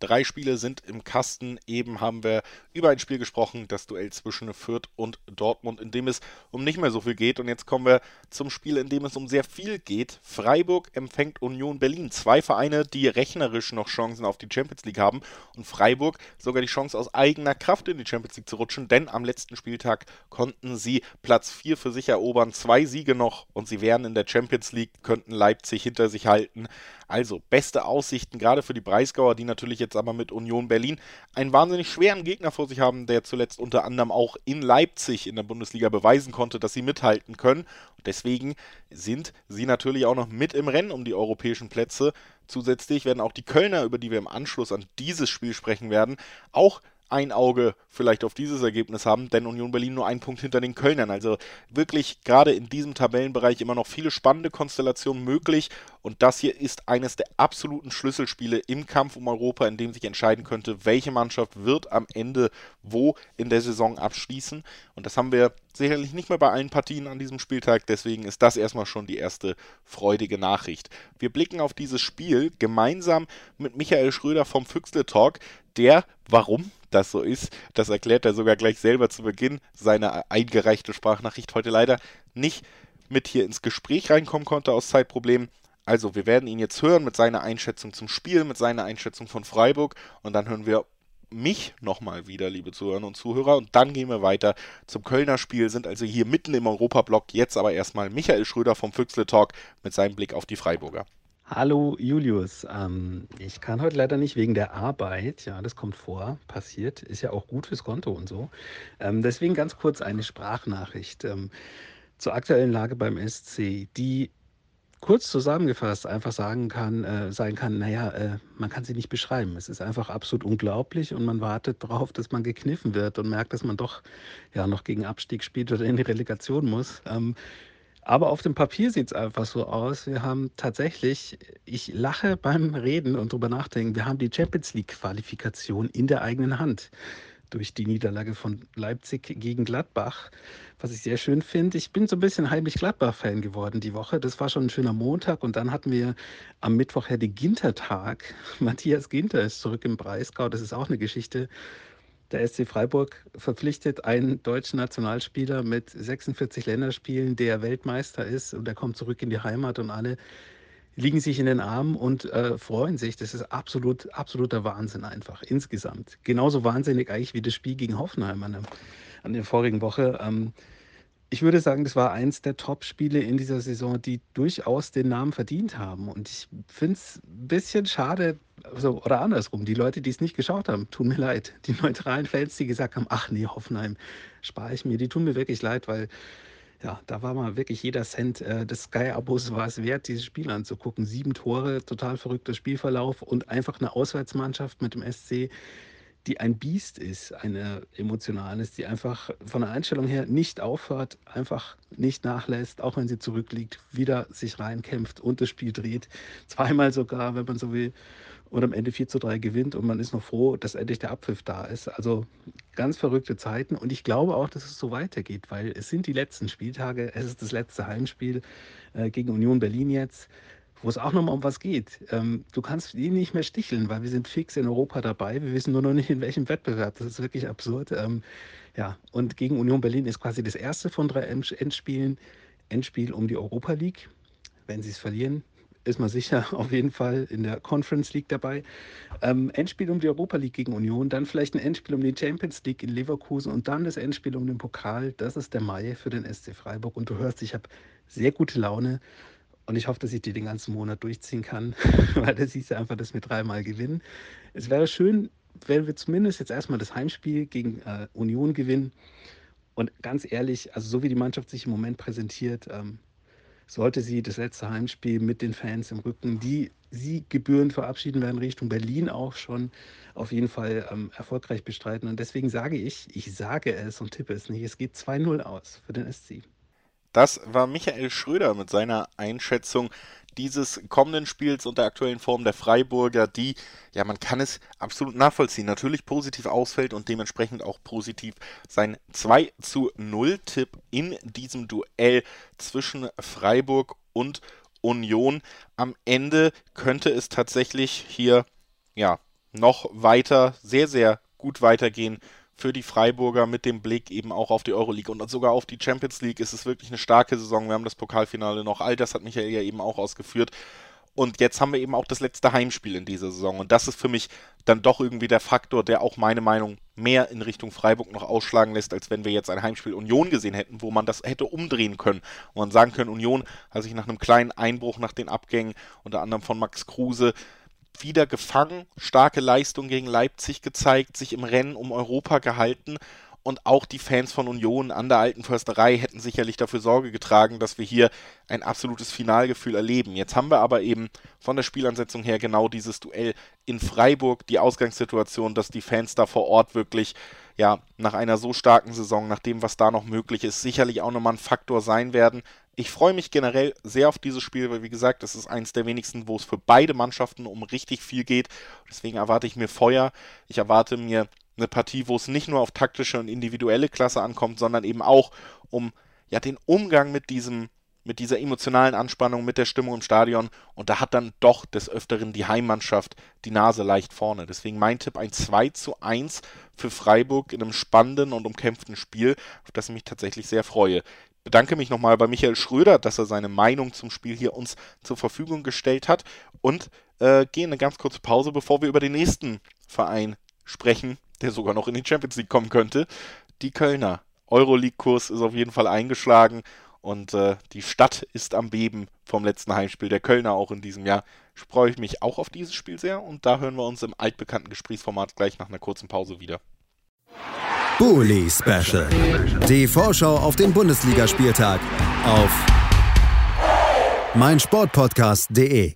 Drei Spiele sind im Kasten. Eben haben wir über ein Spiel gesprochen, das Duell zwischen Fürth und Dortmund, in dem es um nicht mehr so viel geht. Und jetzt kommen wir zum Spiel, in dem es um sehr viel geht. Freiburg empfängt Union Berlin. Zwei Vereine, die rechnerisch noch Chancen auf die Champions League haben. Und Freiburg sogar die Chance aus eigener Kraft in die Champions League zu rutschen, denn am letzten Spieltag konnten sie Platz 4 für sich erobern. Zwei Siege noch und sie wären in der Champions League, könnten Leipzig hinter sich halten. Also beste Aussichten, gerade für die Breisgauer, die natürlich jetzt aber mit Union Berlin einen wahnsinnig schweren Gegner vor sich haben, der zuletzt unter anderem auch in Leipzig in der Bundesliga beweisen konnte, dass sie mithalten können. Deswegen sind sie natürlich auch noch mit im Rennen um die europäischen Plätze. Zusätzlich werden auch die Kölner, über die wir im Anschluss an dieses Spiel sprechen werden, auch ein Auge vielleicht auf dieses Ergebnis haben, denn Union Berlin nur einen Punkt hinter den Kölnern. Also wirklich gerade in diesem Tabellenbereich immer noch viele spannende Konstellationen möglich und das hier ist eines der absoluten Schlüsselspiele im Kampf um Europa, in dem sich entscheiden könnte, welche Mannschaft wird am Ende wo in der Saison abschließen. Und das haben wir sicherlich nicht mehr bei allen Partien an diesem Spieltag, deswegen ist das erstmal schon die erste freudige Nachricht. Wir blicken auf dieses Spiel gemeinsam mit Michael Schröder vom Füchsle Talk, der, warum das so ist, das erklärt er sogar gleich selber zu Beginn seiner eingereichte Sprachnachricht heute leider nicht mit hier ins Gespräch reinkommen konnte aus Zeitproblemen. Also, wir werden ihn jetzt hören mit seiner Einschätzung zum Spiel, mit seiner Einschätzung von Freiburg und dann hören wir mich nochmal wieder, liebe Zuhörer und Zuhörer. Und dann gehen wir weiter zum Kölner Spiel, sind also hier mitten im Europablock. Jetzt aber erstmal Michael Schröder vom Füchsle Talk mit seinem Blick auf die Freiburger. Hallo Julius, ähm, ich kann heute leider nicht wegen der Arbeit, ja, das kommt vor, passiert, ist ja auch gut fürs Konto und so. Ähm, deswegen ganz kurz eine Sprachnachricht ähm, zur aktuellen Lage beim SC, die kurz zusammengefasst einfach sagen kann, äh, sein kann, naja, äh, man kann sie nicht beschreiben. Es ist einfach absolut unglaublich und man wartet darauf, dass man gekniffen wird und merkt, dass man doch ja noch gegen Abstieg spielt oder in die Relegation muss. Ähm, aber auf dem Papier sieht es einfach so aus. Wir haben tatsächlich, ich lache beim Reden und drüber nachdenken, wir haben die Champions League-Qualifikation in der eigenen Hand durch die Niederlage von Leipzig gegen Gladbach, was ich sehr schön finde. Ich bin so ein bisschen heimlich Gladbach-Fan geworden die Woche. Das war schon ein schöner Montag und dann hatten wir am Mittwoch ja den Gintertag. Matthias Ginter ist zurück im Breisgau. Das ist auch eine Geschichte. Der SC Freiburg verpflichtet einen deutschen Nationalspieler mit 46 Länderspielen, der Weltmeister ist und der kommt zurück in die Heimat und alle liegen sich in den Armen und äh, freuen sich. Das ist absolut, absoluter Wahnsinn einfach insgesamt. Genauso wahnsinnig eigentlich wie das Spiel gegen Hoffenheim an, der, an der vorigen Woche. Ähm, ich würde sagen, das war eins der Top-Spiele in dieser Saison, die durchaus den Namen verdient haben. Und ich finde es ein bisschen schade, also, oder andersrum, die Leute, die es nicht geschaut haben, tun mir leid. Die neutralen Fans, die gesagt haben, ach nee, Hoffenheim spare ich mir, die tun mir wirklich leid, weil ja, da war mal wirklich jeder Cent äh, des Sky-Abos war es wert, dieses Spiel anzugucken. Sieben Tore, total verrückter Spielverlauf und einfach eine Auswärtsmannschaft mit dem SC, die ein Biest ist, eine emotionales, die einfach von der Einstellung her nicht aufhört, einfach nicht nachlässt, auch wenn sie zurückliegt, wieder sich reinkämpft und das Spiel dreht. Zweimal sogar, wenn man so will und am Ende 4 zu 3 gewinnt und man ist noch froh, dass endlich der Abpfiff da ist. Also ganz verrückte Zeiten und ich glaube auch, dass es so weitergeht, weil es sind die letzten Spieltage, es ist das letzte Heimspiel äh, gegen Union Berlin jetzt, wo es auch nochmal um was geht. Ähm, du kannst ihn nicht mehr sticheln, weil wir sind fix in Europa dabei, wir wissen nur noch nicht in welchem Wettbewerb, das ist wirklich absurd. Ähm, ja, und gegen Union Berlin ist quasi das erste von drei Endspielen, Endspiel um die Europa League. Wenn sie es verlieren, ist man sicher auf jeden Fall in der Conference League dabei. Ähm, Endspiel um die Europa League gegen Union, dann vielleicht ein Endspiel um die Champions League in Leverkusen und dann das Endspiel um den Pokal. Das ist der Mai für den SC Freiburg. Und du hörst, ich habe sehr gute Laune und ich hoffe, dass ich die den ganzen Monat durchziehen kann, weil das hieß ja einfach, dass wir dreimal gewinnen. Es wäre schön, wenn wir zumindest jetzt erstmal das Heimspiel gegen äh, Union gewinnen. Und ganz ehrlich, also so wie die Mannschaft sich im Moment präsentiert, ähm, sollte sie das letzte Heimspiel mit den Fans im Rücken, die sie gebührend verabschieden werden, Richtung Berlin auch schon auf jeden Fall ähm, erfolgreich bestreiten. Und deswegen sage ich, ich sage es und tippe es nicht, es geht 2-0 aus für den SC. Das war Michael Schröder mit seiner Einschätzung dieses kommenden Spiels und der aktuellen Form der Freiburger, die, ja, man kann es absolut nachvollziehen, natürlich positiv ausfällt und dementsprechend auch positiv sein 2 zu 0 Tipp in diesem Duell zwischen Freiburg und Union. Am Ende könnte es tatsächlich hier, ja, noch weiter, sehr, sehr gut weitergehen für die Freiburger mit dem Blick eben auch auf die Euroleague und sogar auf die Champions League ist es wirklich eine starke Saison. Wir haben das Pokalfinale noch, all das hat Michael ja eben auch ausgeführt. Und jetzt haben wir eben auch das letzte Heimspiel in dieser Saison. Und das ist für mich dann doch irgendwie der Faktor, der auch meine Meinung mehr in Richtung Freiburg noch ausschlagen lässt, als wenn wir jetzt ein Heimspiel Union gesehen hätten, wo man das hätte umdrehen können. Und man sagen können, Union hat sich nach einem kleinen Einbruch nach den Abgängen, unter anderem von Max Kruse, wieder gefangen, starke Leistung gegen Leipzig gezeigt, sich im Rennen um Europa gehalten und auch die Fans von Union an der alten Försterei hätten sicherlich dafür Sorge getragen, dass wir hier ein absolutes Finalgefühl erleben. Jetzt haben wir aber eben von der Spielansetzung her genau dieses Duell in Freiburg, die Ausgangssituation, dass die Fans da vor Ort wirklich ja, nach einer so starken Saison, nach dem, was da noch möglich ist, sicherlich auch nochmal ein Faktor sein werden. Ich freue mich generell sehr auf dieses Spiel, weil wie gesagt, es ist eins der wenigsten, wo es für beide Mannschaften um richtig viel geht. Deswegen erwarte ich mir Feuer. Ich erwarte mir eine Partie, wo es nicht nur auf taktische und individuelle Klasse ankommt, sondern eben auch um ja den Umgang mit diesem mit dieser emotionalen Anspannung, mit der Stimmung im Stadion. Und da hat dann doch des Öfteren die Heimmannschaft die Nase leicht vorne. Deswegen mein Tipp ein 2 zu 1 für Freiburg in einem spannenden und umkämpften Spiel, auf das ich mich tatsächlich sehr freue bedanke mich nochmal bei Michael Schröder, dass er seine Meinung zum Spiel hier uns zur Verfügung gestellt hat und äh, gehe eine ganz kurze Pause, bevor wir über den nächsten Verein sprechen, der sogar noch in die Champions League kommen könnte. Die Kölner. Euroleague-Kurs ist auf jeden Fall eingeschlagen und äh, die Stadt ist am Beben vom letzten Heimspiel der Kölner auch in diesem Jahr. Freue ich mich auch auf dieses Spiel sehr und da hören wir uns im altbekannten Gesprächsformat gleich nach einer kurzen Pause wieder. Bully Special. Die Vorschau auf den Bundesligaspieltag auf meinsportpodcast.de.